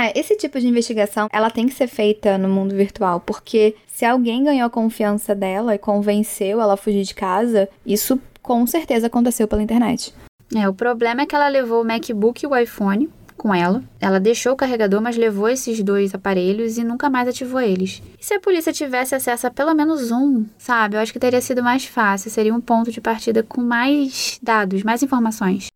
É, esse tipo de investigação, ela tem que ser feita no mundo virtual, porque se alguém ganhou a confiança dela e convenceu ela a fugir de casa, isso com certeza aconteceu pela internet. É, o problema é que ela levou o MacBook e o iPhone com ela. Ela deixou o carregador, mas levou esses dois aparelhos e nunca mais ativou eles. E se a polícia tivesse acesso a pelo menos um, sabe? Eu acho que teria sido mais fácil, seria um ponto de partida com mais dados, mais informações.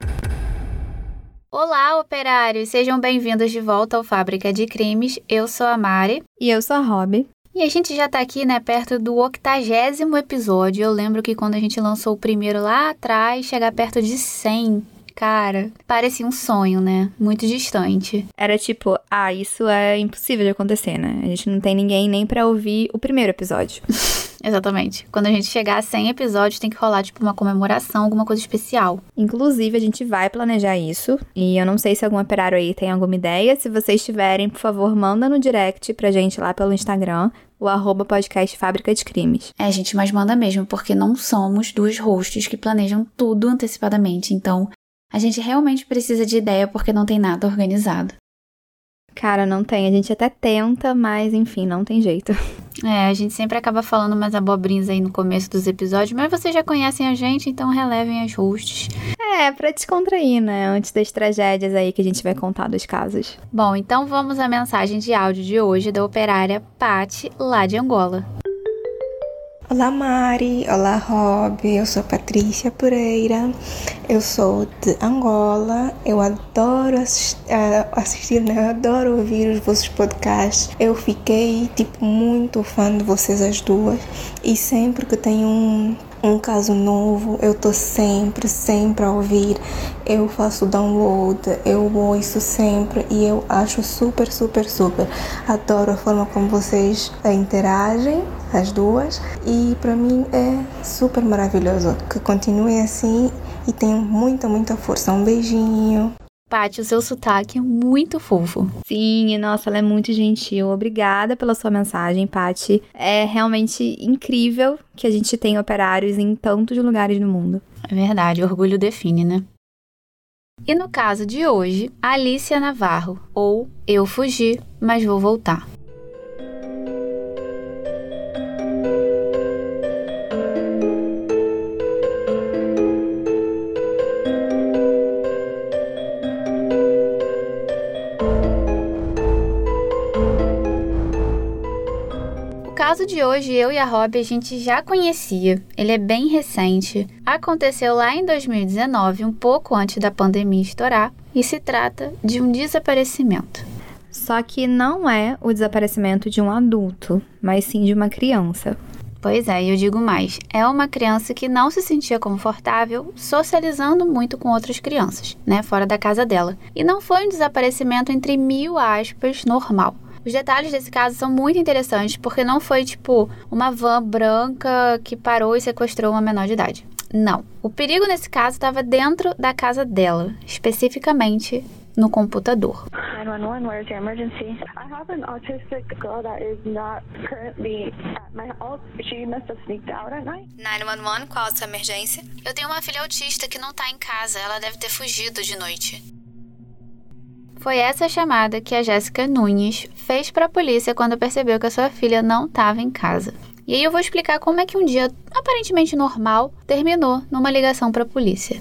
Olá, operários! Sejam bem-vindos de volta ao Fábrica de Crimes. Eu sou a Mari. E eu sou a Rob. E a gente já tá aqui, né, perto do octagésimo episódio. Eu lembro que quando a gente lançou o primeiro lá atrás, chegar perto de 100. Cara, parecia um sonho, né? Muito distante. Era tipo, ah, isso é impossível de acontecer, né? A gente não tem ninguém nem para ouvir o primeiro episódio. Exatamente. Quando a gente chegar a 100 episódios, tem que rolar, tipo, uma comemoração, alguma coisa especial. Inclusive, a gente vai planejar isso. E eu não sei se algum operário aí tem alguma ideia. Se vocês tiverem, por favor, manda no direct pra gente lá pelo Instagram o arroba podcast Fábrica de Crimes. É, gente, mas manda mesmo, porque não somos duas hosts que planejam tudo antecipadamente. Então, a gente realmente precisa de ideia porque não tem nada organizado. Cara, não tem. A gente até tenta, mas enfim, não tem jeito. É, a gente sempre acaba falando umas abobrinhas aí no começo dos episódios, mas vocês já conhecem a gente, então relevem as hosts. É, pra descontrair, né? Antes das tragédias aí que a gente vai contar dos casos. Bom, então vamos à mensagem de áudio de hoje da operária Patti, lá de Angola. Olá Mari, olá Rob, eu sou Patrícia Pereira, eu sou de Angola, eu adoro uh, assistir né? eu adoro ouvir os vossos podcasts, eu fiquei tipo muito fã de vocês as duas. E sempre que tem um um caso novo, eu tô sempre, sempre a ouvir. Eu faço download, eu ouço sempre e eu acho super, super, super. Adoro a forma como vocês interagem, as duas, e para mim é super maravilhoso. Que continuem assim e tenham muita, muita força. Um beijinho. Paty, o seu sotaque é muito fofo. Sim, nossa, ela é muito gentil. Obrigada pela sua mensagem, Paty. É realmente incrível que a gente tenha operários em tantos lugares no mundo. É verdade, orgulho define, né? E no caso de hoje, Alicia Navarro, ou Eu Fugi, mas Vou Voltar. Caso de hoje, eu e a Rob a gente já conhecia. Ele é bem recente. Aconteceu lá em 2019, um pouco antes da pandemia estourar, e se trata de um desaparecimento. Só que não é o desaparecimento de um adulto, mas sim de uma criança. Pois é, eu digo mais. É uma criança que não se sentia confortável socializando muito com outras crianças, né, fora da casa dela. E não foi um desaparecimento entre mil aspas normal. Os detalhes desse caso são muito interessantes porque não foi tipo uma van branca que parou e sequestrou uma menor de idade. Não. O perigo nesse caso estava dentro da casa dela, especificamente no computador. 911, where's your emergency? I have an autistic girl that is not currently at my house. She must have sneaked out at night. 911, qual a sua emergência? Eu tenho uma filha autista que não está em casa. Ela deve ter fugido de noite. Foi essa chamada que a Jéssica Nunes fez para a polícia quando percebeu que a sua filha não estava em casa. E aí eu vou explicar como é que um dia aparentemente normal terminou numa ligação para a polícia.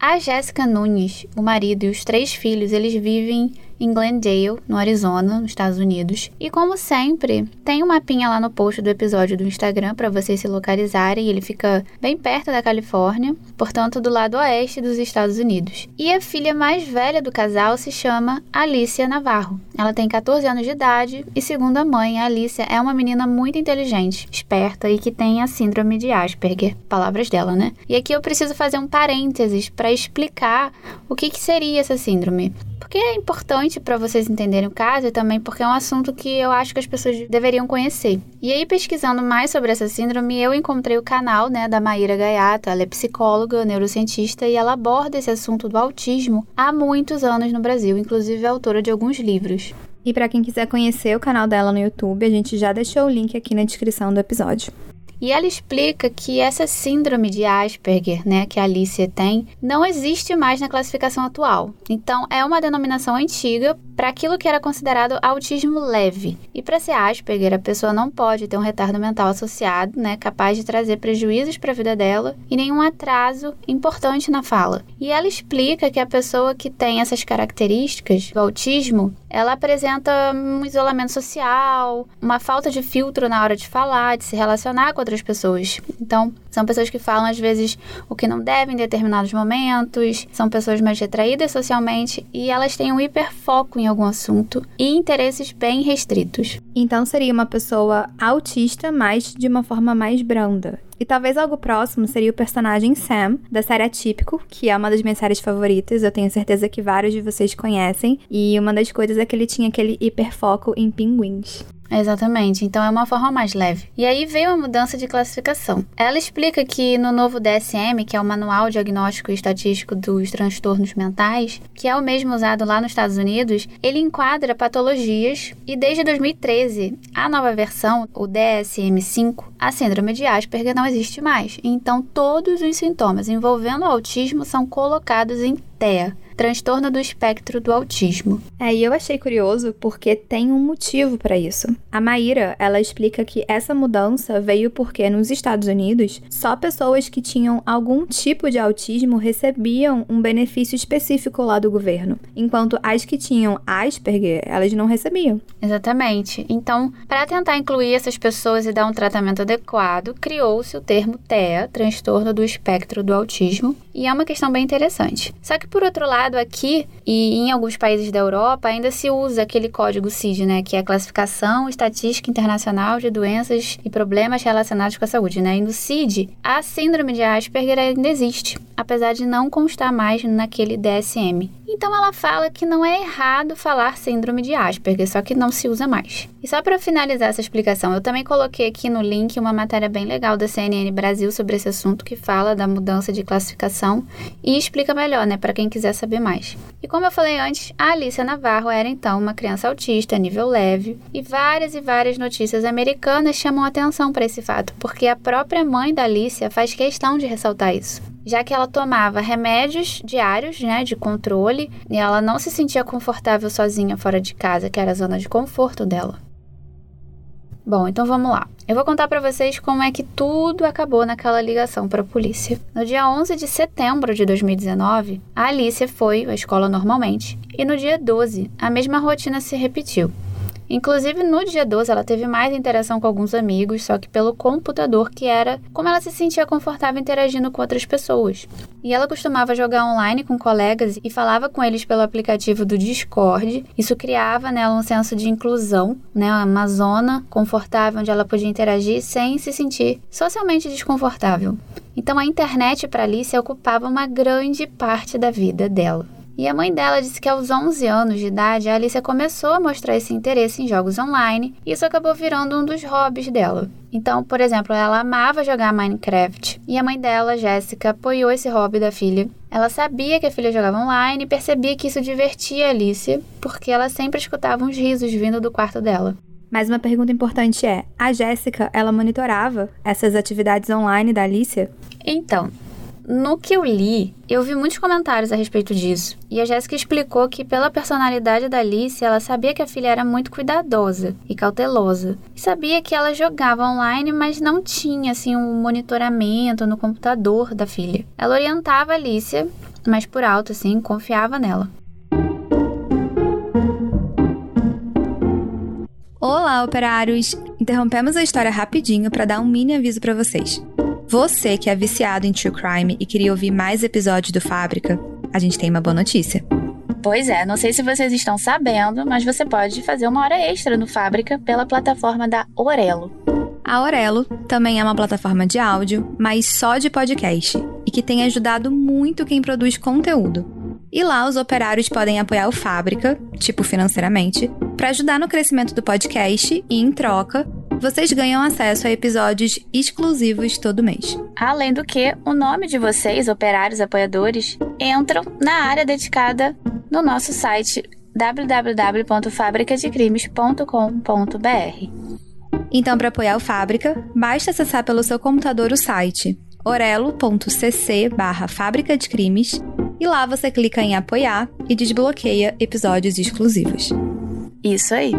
A Jéssica Nunes, o marido e os três filhos, eles vivem em Glendale, no Arizona, nos Estados Unidos. E como sempre, tem um mapinha lá no post do episódio do Instagram para vocês se localizarem. Ele fica bem perto da Califórnia, portanto, do lado oeste dos Estados Unidos. E a filha mais velha do casal se chama Alicia Navarro. Ela tem 14 anos de idade e, segundo a mãe, a Alicia é uma menina muito inteligente, esperta e que tem a síndrome de Asperger. Palavras dela, né? E aqui eu preciso fazer um parênteses para explicar o que, que seria essa síndrome porque é importante para vocês entenderem o caso e também porque é um assunto que eu acho que as pessoas deveriam conhecer. E aí, pesquisando mais sobre essa síndrome, eu encontrei o canal né, da Maíra Gaiato. Ela é psicóloga, neurocientista e ela aborda esse assunto do autismo há muitos anos no Brasil, inclusive é autora de alguns livros. E para quem quiser conhecer o canal dela no YouTube, a gente já deixou o link aqui na descrição do episódio. E ela explica que essa síndrome de Asperger, né, que a Alicia tem, não existe mais na classificação atual. Então, é uma denominação antiga para aquilo que era considerado autismo leve. E para ser Asperger, a pessoa não pode ter um retardo mental associado, né, capaz de trazer prejuízos para a vida dela e nenhum atraso importante na fala. E ela explica que a pessoa que tem essas características do autismo, ela apresenta um isolamento social, uma falta de filtro na hora de falar, de se relacionar com outras pessoas. Então, são pessoas que falam às vezes o que não devem em determinados momentos, são pessoas mais retraídas socialmente e elas têm um hiperfoco em algum assunto e interesses bem restritos. Então seria uma pessoa autista, mas de uma forma mais branda. E talvez algo próximo seria o personagem Sam, da série Atípico, que é uma das minhas séries favoritas, eu tenho certeza que vários de vocês conhecem. E uma das coisas é que ele tinha aquele hiperfoco em pinguins. Exatamente, então é uma forma mais leve. E aí veio a mudança de classificação. Ela explica que no novo DSM, que é o Manual Diagnóstico e Estatístico dos Transtornos Mentais, que é o mesmo usado lá nos Estados Unidos, ele enquadra patologias e desde 2013, a nova versão, o DSM-5, a síndrome de Asperger não existe mais. Então todos os sintomas envolvendo o autismo são colocados em TEA transtorno do espectro do autismo. É, e eu achei curioso porque tem um motivo para isso. A Maíra, ela explica que essa mudança veio porque nos Estados Unidos, só pessoas que tinham algum tipo de autismo recebiam um benefício específico lá do governo, enquanto as que tinham Asperger, elas não recebiam. Exatamente. Então, para tentar incluir essas pessoas e dar um tratamento adequado, criou-se o termo TEA, transtorno do espectro do autismo, e é uma questão bem interessante. Só que por outro lado, aqui e em alguns países da Europa ainda se usa aquele código CID, né, que é a classificação estatística internacional de doenças e problemas relacionados com a saúde, né? E no CID, a síndrome de Asperger ainda existe, apesar de não constar mais naquele DSM. Então ela fala que não é errado falar síndrome de Asperger, só que não se usa mais. E só para finalizar essa explicação, eu também coloquei aqui no link uma matéria bem legal da CNN Brasil sobre esse assunto que fala da mudança de classificação e explica melhor, né, para quem quiser saber mais. E como eu falei antes, a Alicia Navarro era então uma criança autista nível leve, e várias e várias notícias americanas chamam atenção para esse fato, porque a própria mãe da Alicia faz questão de ressaltar isso já que ela tomava remédios diários, né, de controle, e ela não se sentia confortável sozinha fora de casa, que era a zona de conforto dela. Bom, então vamos lá. Eu vou contar para vocês como é que tudo acabou naquela ligação para a polícia. No dia 11 de setembro de 2019, a Alicia foi à escola normalmente, e no dia 12, a mesma rotina se repetiu. Inclusive, no dia 12, ela teve mais interação com alguns amigos, só que pelo computador, que era como ela se sentia confortável interagindo com outras pessoas. E ela costumava jogar online com colegas e falava com eles pelo aplicativo do Discord. Isso criava nela um senso de inclusão, né, uma zona confortável onde ela podia interagir sem se sentir socialmente desconfortável. Então, a internet para Alice ocupava uma grande parte da vida dela. E a mãe dela disse que aos 11 anos de idade, a Alicia começou a mostrar esse interesse em jogos online, e isso acabou virando um dos hobbies dela. Então, por exemplo, ela amava jogar Minecraft, e a mãe dela, Jéssica, apoiou esse hobby da filha. Ela sabia que a filha jogava online e percebia que isso divertia a Alicia, porque ela sempre escutava uns risos vindo do quarto dela. Mas uma pergunta importante é: a Jéssica, ela monitorava essas atividades online da Alicia? Então, no que eu li, eu vi muitos comentários a respeito disso. E a Jéssica explicou que, pela personalidade da Alice, ela sabia que a filha era muito cuidadosa e cautelosa. E sabia que ela jogava online, mas não tinha assim um monitoramento no computador da filha. Ela orientava a Alicia, mas por alto, assim, confiava nela. Olá, operários! Interrompemos a história rapidinho para dar um mini aviso para vocês. Você que é viciado em true crime e queria ouvir mais episódios do Fábrica, a gente tem uma boa notícia. Pois é, não sei se vocês estão sabendo, mas você pode fazer uma hora extra no Fábrica pela plataforma da Orelo. A Orelo também é uma plataforma de áudio, mas só de podcast, e que tem ajudado muito quem produz conteúdo. E lá os operários podem apoiar o Fábrica, tipo financeiramente, para ajudar no crescimento do podcast e, em troca, vocês ganham acesso a episódios exclusivos todo mês. Além do que, o nome de vocês, operários apoiadores, entram na área dedicada no nosso site www.fabricadecrimes.com.br. Então, para apoiar o Fábrica, basta acessar pelo seu computador o site orelo.cc barra Fábrica de Crimes e lá você clica em apoiar e desbloqueia episódios exclusivos. Isso aí!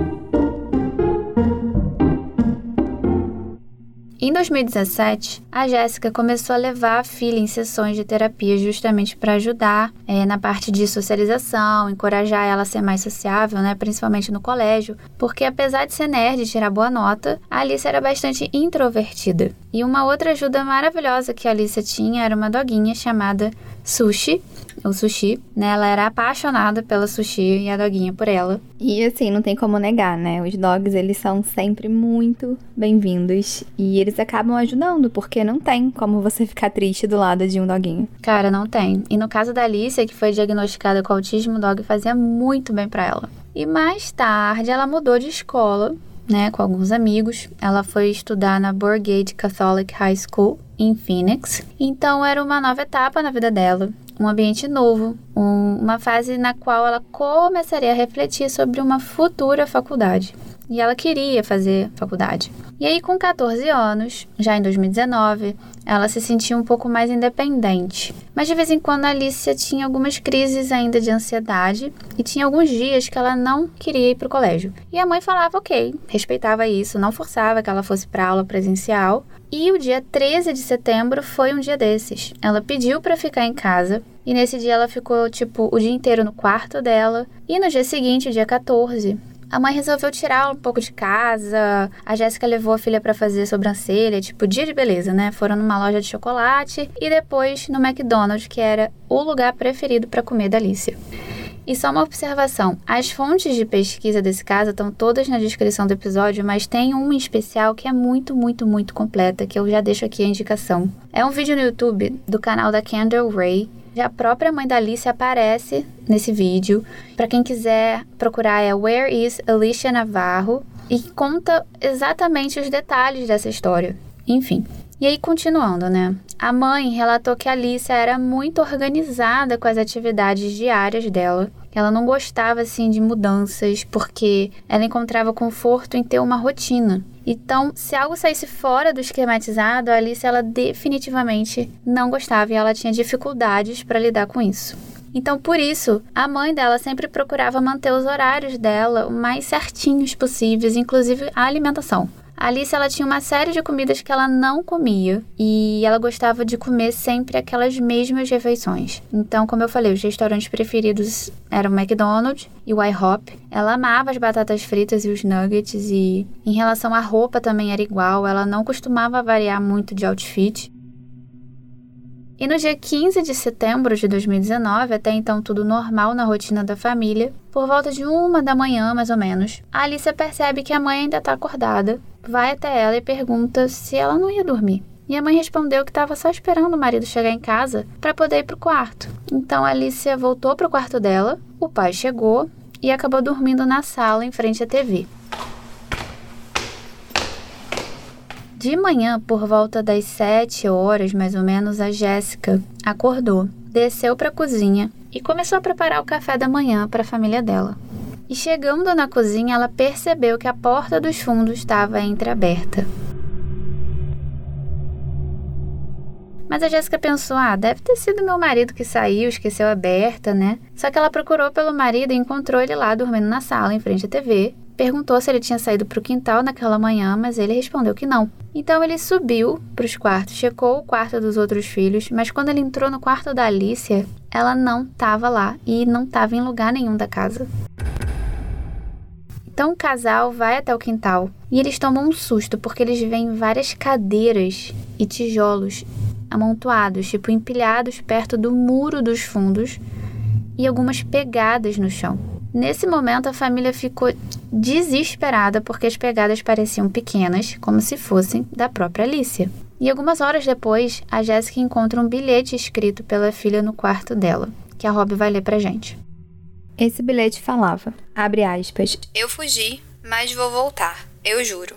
Em 2017, a Jéssica começou a levar a filha em sessões de terapia justamente para ajudar é, na parte de socialização, encorajar ela a ser mais sociável, né, principalmente no colégio, porque apesar de ser nerd e tirar boa nota, a Alice era bastante introvertida. E uma outra ajuda maravilhosa que a Alice tinha era uma doguinha chamada Sushi, o sushi, né? Ela era apaixonada pela sushi e a doguinha por ela. E assim, não tem como negar, né? Os dogs, eles são sempre muito bem-vindos e eles acabam ajudando, porque não tem como você ficar triste do lado de um doguinho. Cara, não tem. E no caso da Alicia, que foi diagnosticada com autismo, o dog fazia muito bem para ela. E mais tarde, ela mudou de escola né, com alguns amigos. Ela foi estudar na Borgate Catholic High School em Phoenix. Então era uma nova etapa na vida dela um ambiente novo, um, uma fase na qual ela começaria a refletir sobre uma futura faculdade. E ela queria fazer faculdade. E aí, com 14 anos, já em 2019, ela se sentia um pouco mais independente. Mas de vez em quando a Alicia tinha algumas crises ainda de ansiedade e tinha alguns dias que ela não queria ir para o colégio. E a mãe falava ok, respeitava isso, não forçava que ela fosse para aula presencial. E o dia 13 de setembro foi um dia desses. Ela pediu para ficar em casa e nesse dia ela ficou tipo o dia inteiro no quarto dela. E no dia seguinte, dia 14, a mãe resolveu tirar um pouco de casa. A Jéssica levou a filha para fazer sobrancelha, tipo dia de beleza, né? Foram numa loja de chocolate e depois no McDonald's, que era o lugar preferido para comer da Alicia. E só uma observação: as fontes de pesquisa desse caso estão todas na descrição do episódio, mas tem uma em especial que é muito, muito, muito completa, que eu já deixo aqui a indicação. É um vídeo no YouTube do canal da Kendall Ray, a própria mãe da Alice aparece nesse vídeo. Para quem quiser procurar é Where is Alicia Navarro e conta exatamente os detalhes dessa história. Enfim. E aí, continuando, né? A mãe relatou que a Alicia era muito organizada com as atividades diárias dela. Ela não gostava, assim, de mudanças, porque ela encontrava conforto em ter uma rotina. Então, se algo saísse fora do esquematizado, a Alice ela definitivamente não gostava e ela tinha dificuldades para lidar com isso. Então, por isso, a mãe dela sempre procurava manter os horários dela o mais certinhos possíveis, inclusive a alimentação. Alice ela tinha uma série de comidas que ela não comia e ela gostava de comer sempre aquelas mesmas refeições. Então, como eu falei, os restaurantes preferidos eram o McDonald's e o IHOP. Ela amava as batatas fritas e os nuggets e em relação à roupa também era igual, ela não costumava variar muito de outfit. E no dia 15 de setembro de 2019, até então tudo normal na rotina da família, por volta de uma da manhã mais ou menos, a Alicia percebe que a mãe ainda está acordada, vai até ela e pergunta se ela não ia dormir. E a mãe respondeu que estava só esperando o marido chegar em casa para poder ir para o quarto. Então a Alicia voltou para o quarto dela, o pai chegou e acabou dormindo na sala em frente à TV. De manhã, por volta das sete horas mais ou menos, a Jéssica acordou, desceu para a cozinha e começou a preparar o café da manhã para a família dela. E chegando na cozinha, ela percebeu que a porta dos fundos estava entreaberta. Mas a Jéssica pensou: ah, deve ter sido meu marido que saiu, esqueceu aberta, né? Só que ela procurou pelo marido e encontrou ele lá dormindo na sala, em frente à TV, perguntou se ele tinha saído para o quintal naquela manhã, mas ele respondeu que não. Então ele subiu para os quartos, checou o quarto dos outros filhos, mas quando ele entrou no quarto da Alicia, ela não estava lá e não estava em lugar nenhum da casa. Então o casal vai até o quintal e eles tomam um susto porque eles veem várias cadeiras e tijolos amontoados, tipo empilhados perto do muro dos fundos e algumas pegadas no chão. Nesse momento, a família ficou desesperada porque as pegadas pareciam pequenas, como se fossem da própria Alicia. E algumas horas depois, a Jéssica encontra um bilhete escrito pela filha no quarto dela, que a Rob vai ler pra gente. Esse bilhete falava, abre aspas, Eu fugi, mas vou voltar, eu juro.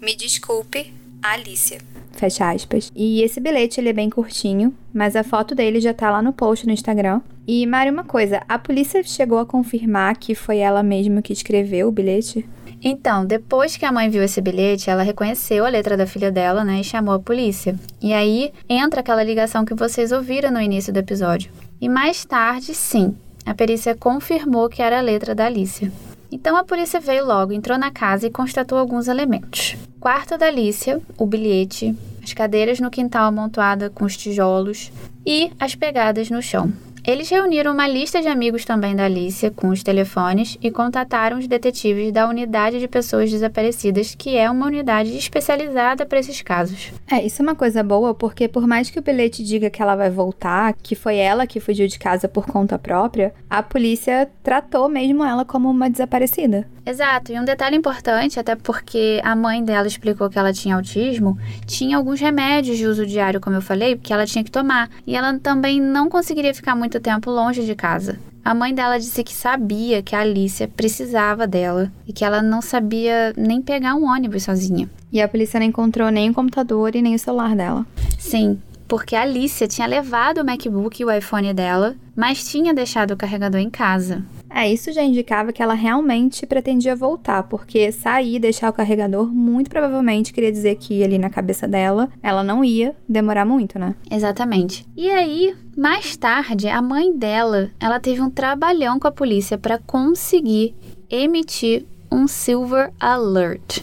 Me desculpe, Alicia. Fecha aspas. E esse bilhete ele é bem curtinho, mas a foto dele já tá lá no post no Instagram. E, Mari, uma coisa, a polícia chegou a confirmar que foi ela mesma que escreveu o bilhete? Então, depois que a mãe viu esse bilhete, ela reconheceu a letra da filha dela, né, e chamou a polícia. E aí entra aquela ligação que vocês ouviram no início do episódio. E mais tarde, sim, a perícia confirmou que era a letra da Alicia. Então a polícia veio logo, entrou na casa e constatou alguns elementos. Quarto da Alicia, o bilhete, as cadeiras no quintal amontoada com os tijolos e as pegadas no chão. Eles reuniram uma lista de amigos também da Alicia com os telefones e contataram os detetives da Unidade de Pessoas Desaparecidas, que é uma unidade especializada para esses casos. É, isso é uma coisa boa, porque por mais que o bilhete diga que ela vai voltar, que foi ela que fugiu de casa por conta própria, a polícia tratou mesmo ela como uma desaparecida. Exato, e um detalhe importante, até porque a mãe dela explicou que ela tinha autismo, tinha alguns remédios de uso diário, como eu falei, que ela tinha que tomar, e ela também não conseguiria ficar muito muito tempo longe de casa. A mãe dela disse que sabia que a Alicia precisava dela e que ela não sabia nem pegar um ônibus sozinha. E a polícia não encontrou nem o computador e nem o celular dela. Sim, porque a Alicia tinha levado o MacBook e o iPhone dela, mas tinha deixado o carregador em casa. É, isso já indicava que ela realmente pretendia voltar, porque sair e deixar o carregador muito provavelmente queria dizer que ali na cabeça dela ela não ia demorar muito, né? Exatamente. E aí, mais tarde, a mãe dela, ela teve um trabalhão com a polícia para conseguir emitir um Silver Alert.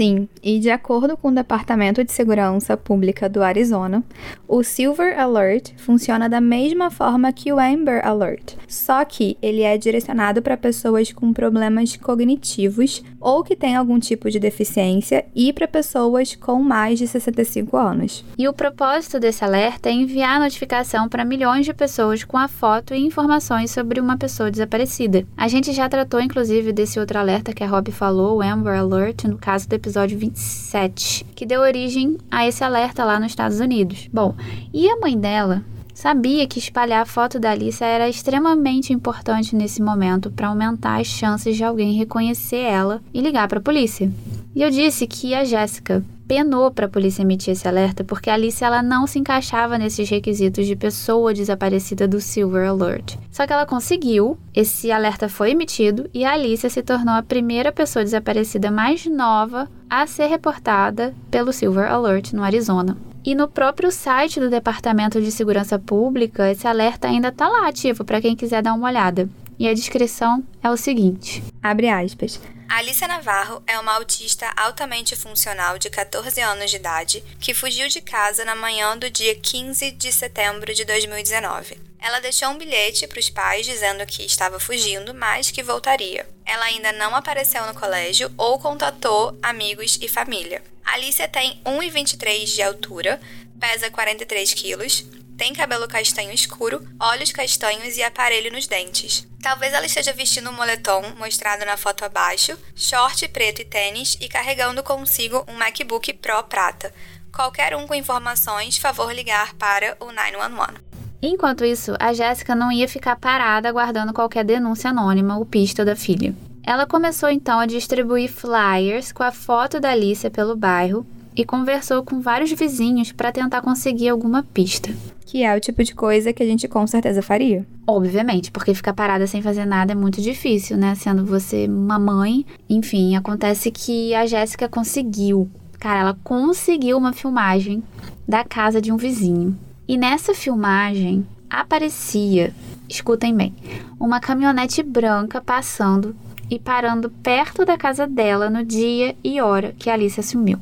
Sim, e de acordo com o Departamento de Segurança Pública do Arizona, o Silver Alert funciona da mesma forma que o Amber Alert, só que ele é direcionado para pessoas com problemas cognitivos ou que têm algum tipo de deficiência e para pessoas com mais de 65 anos. E o propósito desse alerta é enviar notificação para milhões de pessoas com a foto e informações sobre uma pessoa desaparecida. A gente já tratou inclusive desse outro alerta que a Rob falou, o Amber Alert, no caso do episódio 27, que deu origem a esse alerta lá nos Estados Unidos. Bom, e a mãe dela sabia que espalhar a foto da Alice era extremamente importante nesse momento para aumentar as chances de alguém reconhecer ela e ligar para a polícia. E eu disse que a Jéssica penou para a polícia emitir esse alerta porque a Alice ela não se encaixava nesses requisitos de pessoa desaparecida do Silver Alert. Só que ela conseguiu, esse alerta foi emitido e a Alice se tornou a primeira pessoa desaparecida mais nova a ser reportada pelo Silver Alert no Arizona. E no próprio site do Departamento de Segurança Pública, esse alerta ainda está lá ativo para quem quiser dar uma olhada. E a descrição é o seguinte: abre aspas. Alicia Navarro é uma autista altamente funcional de 14 anos de idade que fugiu de casa na manhã do dia 15 de setembro de 2019. Ela deixou um bilhete para os pais dizendo que estava fugindo, mas que voltaria. Ela ainda não apareceu no colégio ou contatou amigos e família. Alicia tem 1,23 de altura, pesa 43 quilos, tem cabelo castanho escuro, olhos castanhos e aparelho nos dentes. Talvez ela esteja vestindo um moletom mostrado na foto abaixo, short preto e tênis e carregando consigo um MacBook Pro prata. Qualquer um com informações, favor ligar para o 911. Enquanto isso, a Jéssica não ia ficar parada aguardando qualquer denúncia anônima ou pista da filha. Ela começou então a distribuir flyers com a foto da Alicia pelo bairro e conversou com vários vizinhos para tentar conseguir alguma pista. Que é o tipo de coisa que a gente com certeza faria. Obviamente, porque ficar parada sem fazer nada é muito difícil, né? Sendo você uma mãe. Enfim, acontece que a Jéssica conseguiu. Cara, ela conseguiu uma filmagem da casa de um vizinho. E nessa filmagem aparecia, escutem bem, uma caminhonete branca passando e parando perto da casa dela no dia e hora que a Alice assumiu.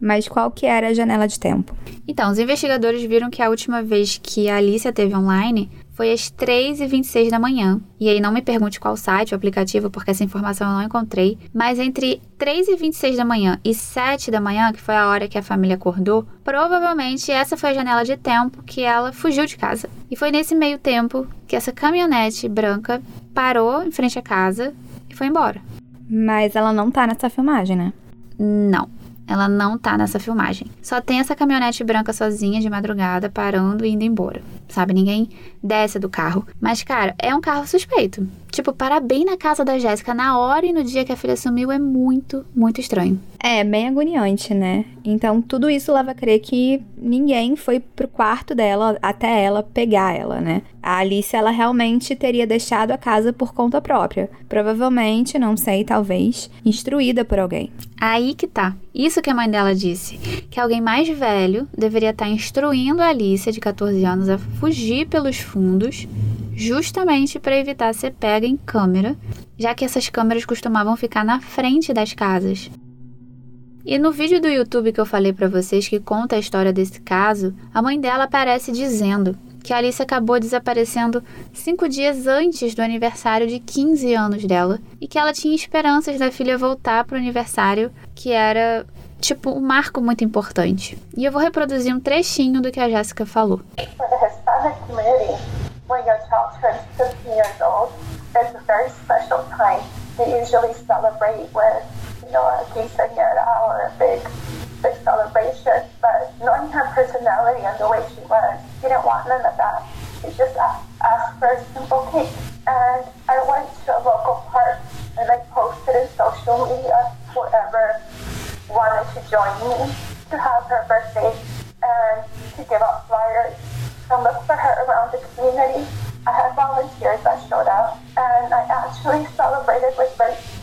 Mas qual que era a janela de tempo? Então, os investigadores viram que a última vez que a Alicia teve online foi às 3h26 da manhã. E aí não me pergunte qual site ou aplicativo, porque essa informação eu não encontrei. Mas entre 3h26 da manhã e 7 da manhã, que foi a hora que a família acordou, provavelmente essa foi a janela de tempo que ela fugiu de casa. E foi nesse meio tempo que essa caminhonete branca parou em frente à casa e foi embora. Mas ela não tá nessa filmagem, né? Não. Ela não tá nessa filmagem. Só tem essa caminhonete branca sozinha de madrugada parando e indo embora. Sabe, ninguém desce do carro. Mas, cara, é um carro suspeito. Tipo, parar bem na casa da Jéssica na hora e no dia que a filha sumiu é muito, muito estranho. É, bem agoniante, né? Então, tudo isso leva a crer que ninguém foi pro quarto dela até ela pegar ela, né? A Alice, ela realmente teria deixado a casa por conta própria. Provavelmente, não sei, talvez, instruída por alguém. Aí que tá. Isso que a mãe dela disse. Que alguém mais velho deveria estar tá instruindo a Alice, de 14 anos, a fugir pelos fundos, justamente para evitar ser pega em câmera, já que essas câmeras costumavam ficar na frente das casas. E no vídeo do YouTube que eu falei para vocês que conta a história desse caso, a mãe dela aparece dizendo que Alice acabou desaparecendo cinco dias antes do aniversário de 15 anos dela e que ela tinha esperanças da filha voltar para o aniversário, que era tipo um marco muito importante. E eu vou reproduzir um trechinho do que a Jéssica falou. when your child turns 15 years a very special time. They usually celebrate with, you know, a quinceañera or a big, big celebration. But knowing her personality and the way she was, she didn't want none of that. She just asked, asked for a simple cake. And I went to a local park and I posted in social media whoever wanted to join me to have her birthday and to give out flyers and look for her around the community. I had volunteers that showed up, and I actually celebrated with birthday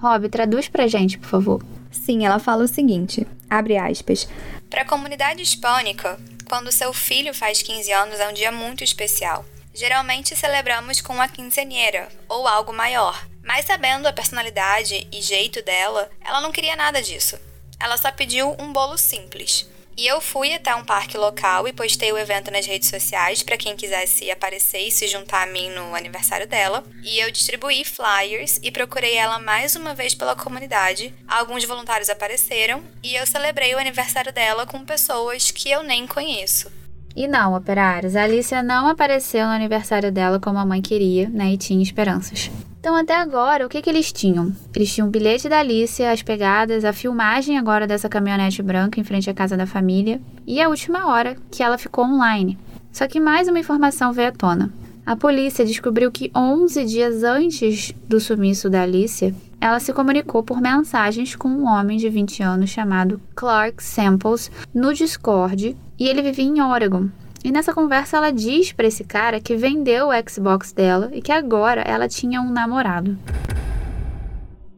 Rob, traduz pra gente, por favor. Sim, ela fala o seguinte, abre aspas. Para a comunidade hispânica, quando seu filho faz 15 anos é um dia muito especial. Geralmente celebramos com uma quinceanheira ou algo maior, mas sabendo a personalidade e jeito dela, ela não queria nada disso. Ela só pediu um bolo simples. E eu fui até um parque local e postei o evento nas redes sociais para quem quisesse aparecer e se juntar a mim no aniversário dela. E eu distribuí flyers e procurei ela mais uma vez pela comunidade. Alguns voluntários apareceram e eu celebrei o aniversário dela com pessoas que eu nem conheço. E não, operários, a Alicia não apareceu no aniversário dela como a mãe queria, né? E tinha esperanças. Então, até agora, o que, que eles tinham? Eles tinham o bilhete da Alicia, as pegadas, a filmagem agora dessa caminhonete branca em frente à casa da família e a última hora que ela ficou online. Só que mais uma informação veio à tona. A polícia descobriu que 11 dias antes do sumiço da Alicia, ela se comunicou por mensagens com um homem de 20 anos chamado Clark Samples no Discord e ele vivia em Oregon. E nessa conversa ela diz para esse cara que vendeu o Xbox dela e que agora ela tinha um namorado.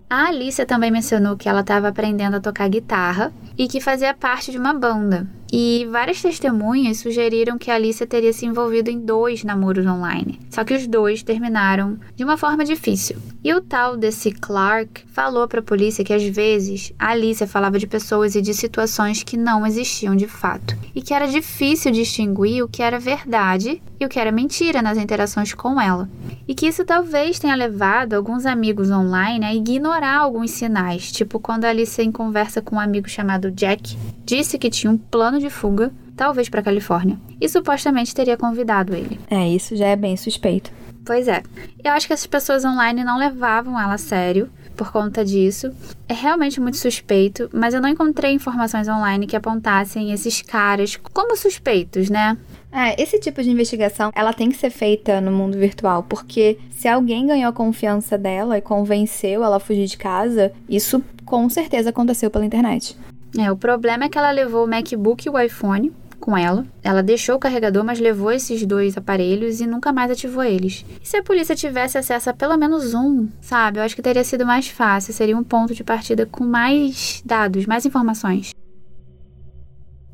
A Alicia também mencionou que ela estava aprendendo a tocar guitarra e que fazia parte de uma banda. E várias testemunhas sugeriram que Alicia teria se envolvido em dois namoros online. Só que os dois terminaram de uma forma difícil. E o tal desse Clark falou para a polícia que às vezes a Alicia falava de pessoas e de situações que não existiam de fato. E que era difícil distinguir o que era verdade e o que era mentira nas interações com ela. E que isso talvez tenha levado alguns amigos online a ignorar alguns sinais, tipo quando a Alicia, em conversa com um amigo chamado Jack, disse que tinha um plano de fuga, talvez para Califórnia, e supostamente teria convidado ele. É, isso já é bem suspeito. Pois é. Eu acho que essas pessoas online não levavam ela a sério por conta disso. É realmente muito suspeito, mas eu não encontrei informações online que apontassem esses caras como suspeitos, né? É, esse tipo de investigação, ela tem que ser feita no mundo virtual, porque se alguém ganhou a confiança dela e convenceu ela a fugir de casa, isso com certeza aconteceu pela internet. É, o problema é que ela levou o MacBook e o iPhone com ela. Ela deixou o carregador, mas levou esses dois aparelhos e nunca mais ativou eles. E se a polícia tivesse acesso a pelo menos um, sabe? Eu acho que teria sido mais fácil, seria um ponto de partida com mais dados, mais informações.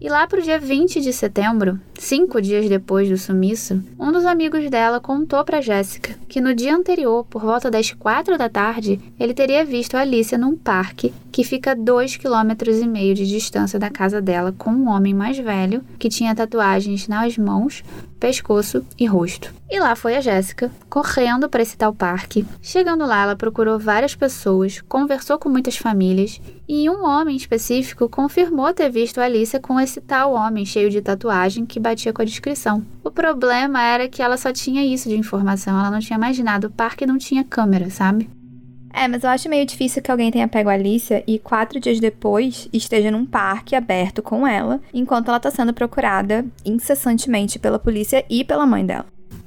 E lá pro dia 20 de setembro, cinco dias depois do sumiço, um dos amigos dela contou para Jéssica que no dia anterior, por volta das quatro da tarde, ele teria visto Alicia num parque que fica dois quilômetros e meio de distância da casa dela com um homem mais velho que tinha tatuagens nas mãos, pescoço e rosto. E lá foi a Jéssica, correndo para esse tal parque. Chegando lá, ela procurou várias pessoas, conversou com muitas famílias e um homem específico confirmou ter visto Alicia com esse tal homem cheio de tatuagem que batia com a descrição. O problema era que ela só tinha isso de informação, ela não tinha mais nada. O parque não tinha câmera, sabe? É, mas eu acho meio difícil que alguém tenha pego a Alicia e quatro dias depois esteja num parque aberto com ela, enquanto ela está sendo procurada incessantemente pela polícia e pela mãe dela.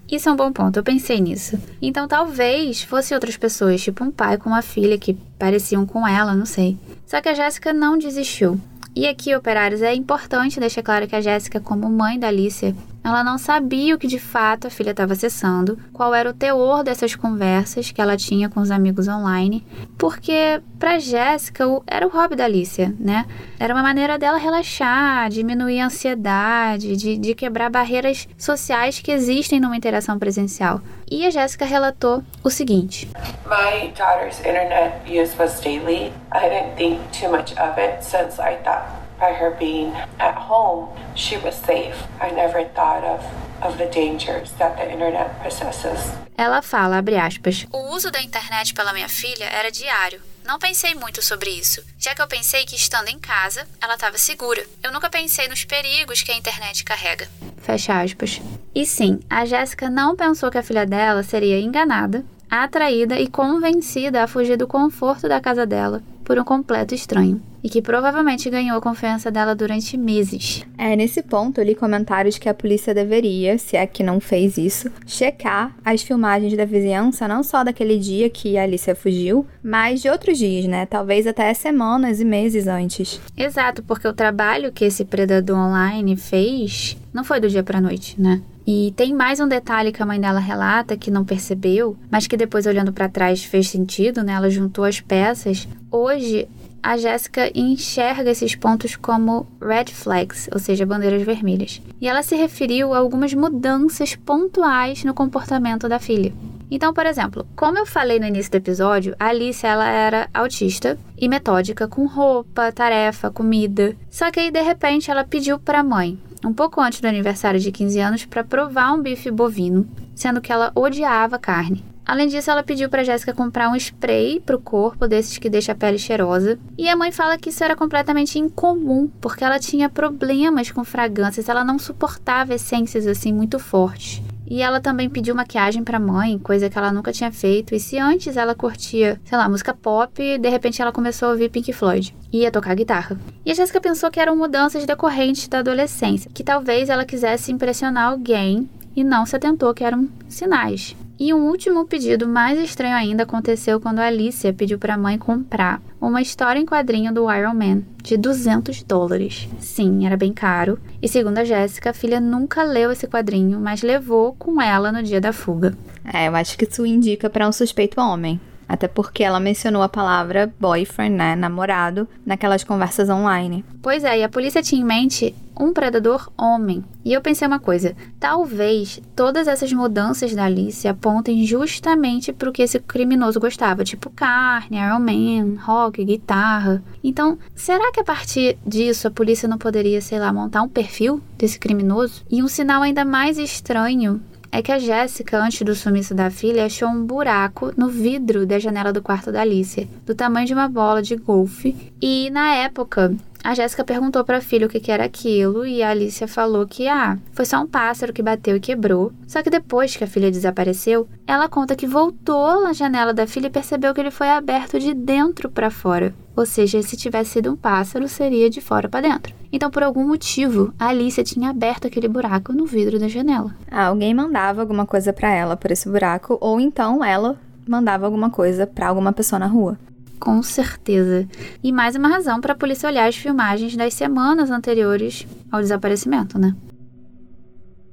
Isso é um bom ponto, eu pensei nisso. Então talvez fosse outras pessoas, tipo um pai com uma filha que pareciam com ela, não sei. Só que a Jéssica não desistiu. E aqui, operários, é importante deixar claro que a Jéssica, como mãe da Alicia, ela não sabia o que de fato a filha estava acessando, qual era o teor dessas conversas que ela tinha com os amigos online, porque para Jéssica era o hobby da Alicia, né? Era uma maneira dela relaxar, diminuir a ansiedade, de, de quebrar barreiras sociais que existem numa interação presencial. E a Jéssica relatou o seguinte: My daughter's internet use was daily. I didn't think too much of it since I thought by her being at home, she was safe. I never thought of of the dangers that the internet possesses. Ela fala, abre aspas, o uso da internet pela minha filha era diário. Não pensei muito sobre isso, já que eu pensei que estando em casa, ela estava segura. Eu nunca pensei nos perigos que a internet carrega. Fecha aspas. E sim, a Jéssica não pensou que a filha dela seria enganada, atraída e convencida a fugir do conforto da casa dela por um completo estranho e que provavelmente ganhou a confiança dela durante meses. É, nesse ponto eu li comentários que a polícia deveria, se é que não fez isso, checar as filmagens da vizinhança, não só daquele dia que a Alicia fugiu, mas de outros dias, né? Talvez até semanas e meses antes. Exato, porque o trabalho que esse predador online fez não foi do dia para noite, né? E tem mais um detalhe que a mãe dela relata que não percebeu, mas que depois olhando para trás fez sentido, né? Ela juntou as peças. Hoje a Jéssica enxerga esses pontos como red flags, ou seja, bandeiras vermelhas. E ela se referiu a algumas mudanças pontuais no comportamento da filha. Então, por exemplo, como eu falei no início do episódio, a Alice ela era autista e metódica com roupa, tarefa, comida. Só que aí de repente ela pediu para a mãe, um pouco antes do aniversário de 15 anos, para provar um bife bovino, sendo que ela odiava carne. Além disso, ela pediu para Jéssica comprar um spray para o corpo, desses que deixa a pele cheirosa. E a mãe fala que isso era completamente incomum, porque ela tinha problemas com fragrâncias, ela não suportava essências assim muito fortes. E ela também pediu maquiagem para a mãe, coisa que ela nunca tinha feito. E se antes ela curtia, sei lá, música pop, de repente ela começou a ouvir Pink Floyd e ia tocar guitarra. E a Jéssica pensou que eram mudanças decorrentes da adolescência, que talvez ela quisesse impressionar alguém e não se atentou que eram sinais. E um último pedido mais estranho ainda aconteceu quando Alicia pediu para a mãe comprar uma história em quadrinho do Iron Man de 200 dólares. Sim, era bem caro. E segundo a Jéssica, a filha nunca leu esse quadrinho, mas levou com ela no dia da fuga. É, eu acho que isso indica para um suspeito homem. Até porque ela mencionou a palavra boyfriend, né? Namorado, naquelas conversas online. Pois é, e a polícia tinha em mente um predador homem. E eu pensei uma coisa: talvez todas essas mudanças da Alice apontem justamente para o que esse criminoso gostava, tipo carne, Iron Man, rock, guitarra. Então, será que a partir disso a polícia não poderia, sei lá, montar um perfil desse criminoso? E um sinal ainda mais estranho é que a Jéssica, antes do sumiço da filha, achou um buraco no vidro da janela do quarto da Alicia, do tamanho de uma bola de golfe. E na época, a Jéssica perguntou para a filha o que, era aquilo e a Alicia falou que, ah, foi só um pássaro que bateu e quebrou. Só que depois que a filha desapareceu, ela conta que voltou na janela da filha e percebeu que ele foi aberto de dentro para fora. Ou seja, se tivesse sido um pássaro, seria de fora para dentro. Então, por algum motivo, a Alicia tinha aberto aquele buraco no vidro da janela. Ah, alguém mandava alguma coisa para ela por esse buraco, ou então ela mandava alguma coisa para alguma pessoa na rua. Com certeza. E mais uma razão para a polícia olhar as filmagens das semanas anteriores ao desaparecimento, né?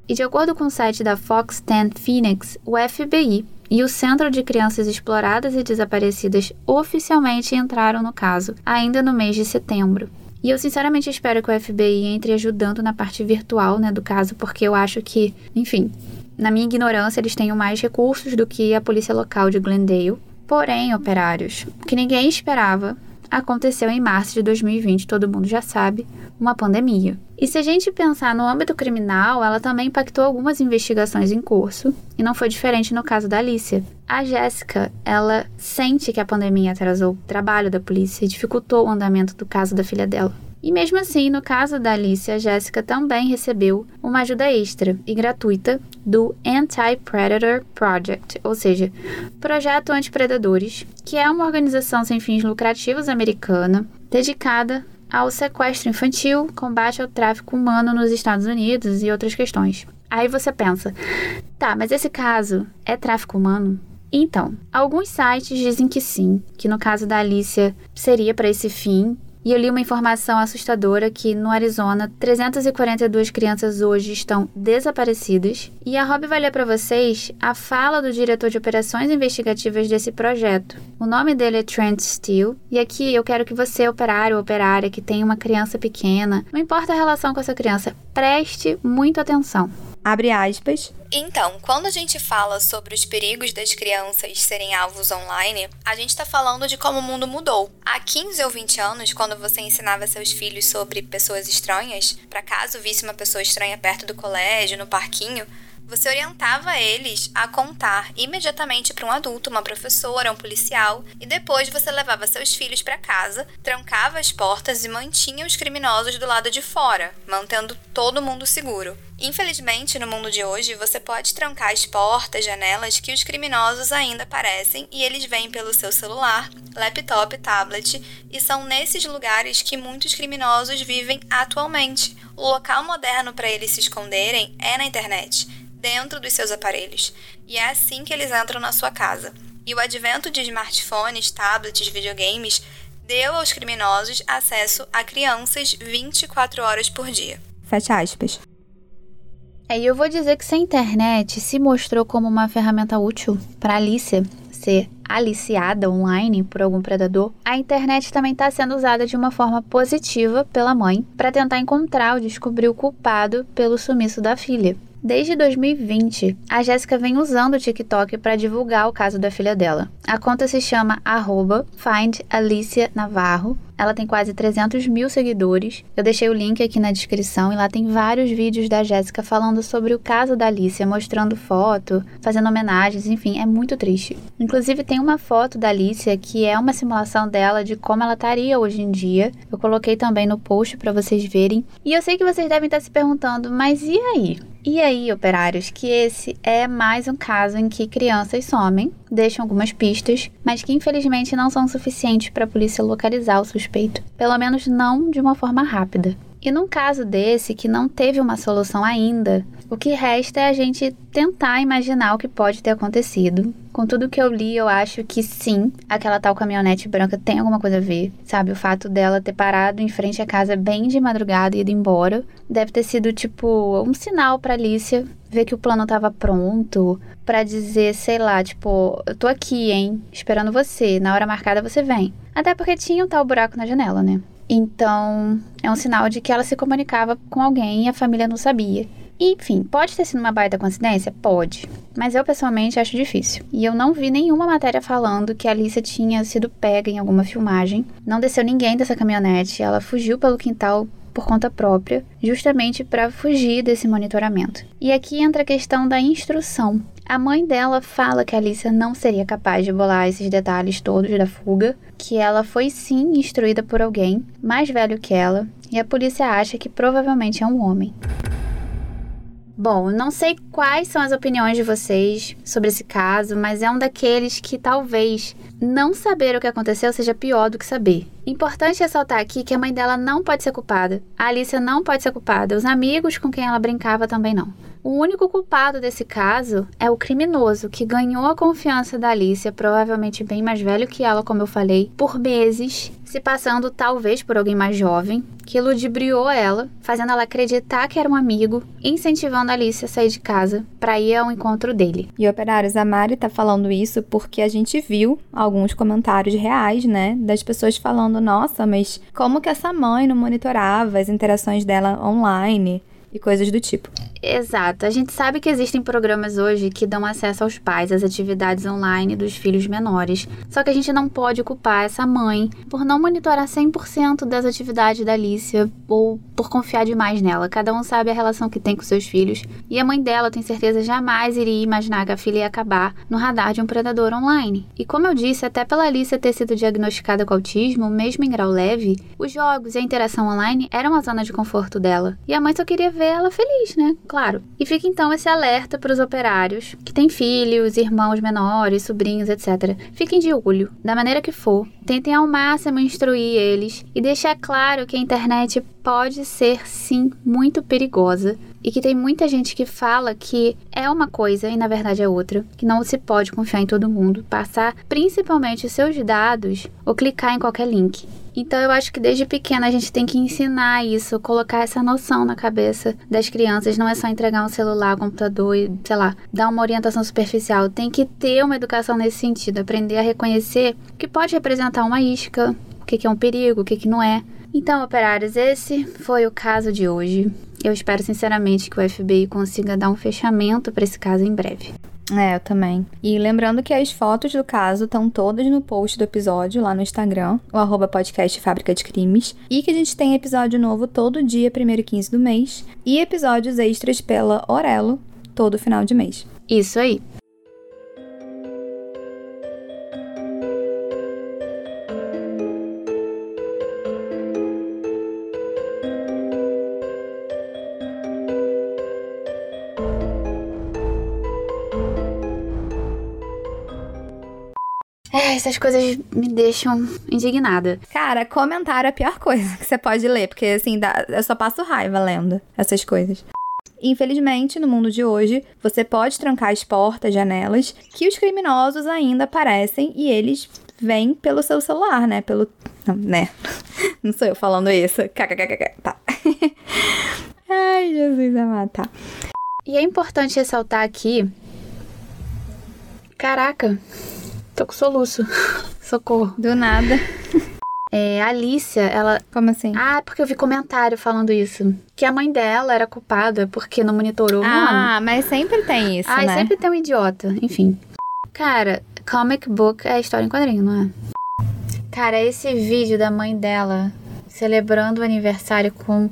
E de acordo com o site da Fox 10 Phoenix, o FBI e o Centro de Crianças Exploradas e Desaparecidas oficialmente entraram no caso, ainda no mês de setembro. E eu sinceramente espero que o FBI entre ajudando na parte virtual né, do caso, porque eu acho que, enfim, na minha ignorância, eles têm mais recursos do que a polícia local de Glendale. Porém, operários, o que ninguém esperava aconteceu em março de 2020, todo mundo já sabe, uma pandemia. E se a gente pensar no âmbito criminal, ela também impactou algumas investigações em curso, e não foi diferente no caso da Alicia. A Jéssica, ela sente que a pandemia atrasou o trabalho da polícia e dificultou o andamento do caso da filha dela. E mesmo assim, no caso da Alicia, a Jéssica também recebeu uma ajuda extra e gratuita do Anti-Predator Project, ou seja, Projeto Antipredadores, que é uma organização sem fins lucrativos americana dedicada ao sequestro infantil, combate ao tráfico humano nos Estados Unidos e outras questões. Aí você pensa, tá, mas esse caso é tráfico humano? Então, alguns sites dizem que sim, que no caso da Alicia seria para esse fim, E eu li uma informação assustadora que no Arizona, 342 crianças hoje estão desaparecidas. E a Rob vai ler para vocês a fala do diretor de operações investigativas desse projeto. O nome dele é Trent Steele. E aqui eu quero que você, operário ou operária, que tem uma criança pequena, não importa a relação com essa criança, preste muita atenção. Abre aspas. Então, quando a gente fala sobre os perigos das crianças serem alvos online, a gente está falando de como o mundo mudou. Há 15 ou 20 anos, quando você ensinava seus filhos sobre pessoas estranhas, para caso visse uma pessoa estranha perto do colégio, no parquinho, você orientava eles a contar imediatamente para um adulto, uma professora, um policial, e depois você levava seus filhos para casa, trancava as portas e mantinha os criminosos do lado de fora, mantendo todo mundo seguro. Infelizmente, no mundo de hoje, você pode trancar as portas, janelas que os criminosos ainda aparecem e eles vêm pelo seu celular, laptop, tablet, e são nesses lugares que muitos criminosos vivem atualmente. O local moderno para eles se esconderem é na internet dentro dos seus aparelhos, e é assim que eles entram na sua casa. E o advento de smartphones, tablets, videogames deu aos criminosos acesso a crianças 24 horas por dia. Fecha aspas. É, e eu vou dizer que se a internet se mostrou como uma ferramenta útil para Alicia ser aliciada online por algum predador, a internet também está sendo usada de uma forma positiva pela mãe para tentar encontrar ou descobrir o culpado pelo sumiço da filha. Desde 2020, a Jéssica vem usando o TikTok para divulgar o caso da filha dela. A conta se chama @findalicianavarro. Ela tem quase 300 mil seguidores. Eu deixei o link aqui na descrição e lá tem vários vídeos da Jéssica falando sobre o caso da Alicia, mostrando foto, fazendo homenagens, enfim, é muito triste. Inclusive tem uma foto da Alicia que é uma simulação dela de como ela estaria hoje em dia. Eu coloquei também no post para vocês verem. E eu sei que vocês devem estar se perguntando, mas e aí? E aí, operários, que esse é mais um caso em que crianças somem, deixam algumas pistas, mas que infelizmente não são suficientes para a polícia localizar o suspeito, pelo menos não de uma forma rápida. E num caso desse que não teve uma solução ainda, o que resta é a gente tentar imaginar o que pode ter acontecido. Com tudo que eu li, eu acho que sim, aquela tal caminhonete branca tem alguma coisa a ver, sabe? O fato dela ter parado em frente à casa bem de madrugada e ido embora deve ter sido tipo um sinal para Alicia ver que o plano estava pronto, para dizer, sei lá, tipo, eu tô aqui, hein, esperando você, na hora marcada você vem. Até porque tinha um tal buraco na janela, né? Então, é um sinal de que ela se comunicava com alguém e a família não sabia. Enfim, pode ter sido uma baita coincidência? Pode. Mas eu pessoalmente acho difícil. E eu não vi nenhuma matéria falando que a Alicia tinha sido pega em alguma filmagem. Não desceu ninguém dessa caminhonete. Ela fugiu pelo quintal por conta própria, justamente para fugir desse monitoramento. E aqui entra a questão da instrução. A mãe dela fala que a Alicia não seria capaz de bolar esses detalhes todos da fuga, que ela foi sim instruída por alguém mais velho que ela, e a polícia acha que provavelmente é um homem. Bom, não sei quais são as opiniões de vocês sobre esse caso, mas é um daqueles que talvez não saber o que aconteceu seja pior do que saber. Importante ressaltar aqui que a mãe dela não pode ser culpada, a Alicia não pode ser culpada, os amigos com quem ela brincava também não. O único culpado desse caso é o criminoso que ganhou a confiança da Alicia, provavelmente bem mais velho que ela, como eu falei, por meses, se passando talvez por alguém mais jovem, que ludibriou ela, fazendo ela acreditar que era um amigo, incentivando a Alicia a sair de casa para ir ao encontro dele. E operários, a Mari tá falando isso porque a gente viu alguns comentários reais, né, das pessoas falando: "Nossa, mas como que essa mãe não monitorava as interações dela online?" e coisas do tipo. Exato. A gente sabe que existem programas hoje que dão acesso aos pais às atividades online dos filhos menores. Só que a gente não pode culpar essa mãe por não monitorar 100% das atividades da Alicia ou por confiar demais nela. Cada um sabe a relação que tem com seus filhos. E a mãe dela, tem certeza, jamais iria imaginar que a filha ia acabar no radar de um predador online. E como eu disse, até pela Alicia ter sido diagnosticada com autismo, mesmo em grau leve, os jogos e a interação online eram a zona de conforto dela. E a mãe só queria ver ela feliz, né? Claro. E fica então esse alerta para os operários que têm filhos, irmãos menores, sobrinhos, etc. Fiquem de olho, da maneira que for. Tentem ao máximo instruir eles e deixar claro que a internet pode ser sim muito perigosa e que tem muita gente que fala que é uma coisa e na verdade é outra, que não se pode confiar em todo mundo, passar principalmente os seus dados ou clicar em qualquer link. Então eu acho que desde pequena a gente tem que ensinar isso, colocar essa noção na cabeça das crianças. Não é só entregar um celular, um computador e, sei lá, dar uma orientação superficial. Tem que ter uma educação nesse sentido, aprender a reconhecer que pode representar uma isca, o que é um perigo, o que não é. Então, operários, esse foi o caso de hoje. Eu espero sinceramente que o FBI consiga dar um fechamento para esse caso em breve. É, eu também. E lembrando que as fotos do caso estão todas no post do episódio lá no Instagram, o arroba podcast Fábrica de Crimes. E que a gente tem episódio novo todo dia, 1 e 15 do mês. E episódios extras pela Orelo, todo final de mês. Isso aí. Essas coisas me deixam indignada. Cara, comentário é a pior coisa que você pode ler, porque assim, dá, eu só passo raiva lendo essas coisas. Infelizmente, no mundo de hoje, você pode trancar as portas, janelas, que os criminosos ainda aparecem e eles vêm pelo seu celular, né? Pelo. Não, né? Não sou eu falando isso. Tá. Ai, Jesus amado, tá. E é importante ressaltar aqui. Caraca, Tô com soluço. Socorro. Do nada. É, a Alicia, ela. Como assim? Ah, porque eu vi comentário falando isso. Que a mãe dela era culpada porque não monitorou. Ah, Mano. mas sempre tem isso. Ah, né? sempre tem um idiota. Enfim. Cara, comic book é história em quadrinho, não é? Cara, esse vídeo da mãe dela celebrando o aniversário com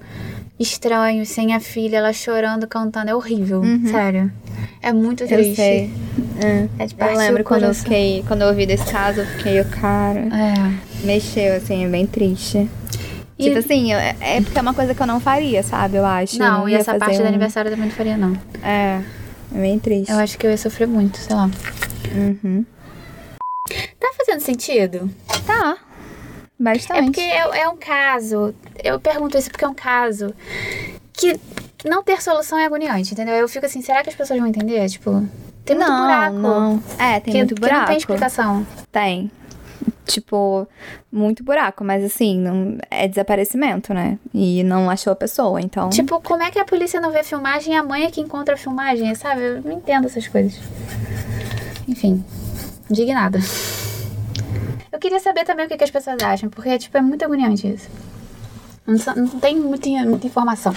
estranhos, sem a filha, ela chorando, cantando, é horrível. Uhum. Sério. É muito triste. Eu sei. É. É de eu lembro quando eu fiquei, quando eu ouvi desse caso, eu fiquei, cara. É. Mexeu, assim, é bem triste. E... Tipo assim, é, é porque é uma coisa que eu não faria, sabe? Eu acho. Não, não e essa parte um... do aniversário eu também não faria, não. É. É bem triste. Eu acho que eu ia sofrer muito, sei lá. Uhum. Tá fazendo sentido? Tá. Bastante. É porque é, é um caso. Eu pergunto isso porque é um caso que não ter solução é agoniante, entendeu? Eu fico assim, será que as pessoas vão entender? Tipo, tem muito não, buraco. Não. É, tem que, muito buraco. Que não tem explicação. Tem. Tipo, muito buraco, mas assim, não, é desaparecimento, né? E não achou a pessoa, então. Tipo, como é que a polícia não vê filmagem e a mãe é que encontra a filmagem, sabe? Eu não entendo essas coisas. Enfim, indignada. Eu queria saber também o que, que as pessoas acham, porque, tipo, é muito agoniante isso. Não, não tem muita, muita informação.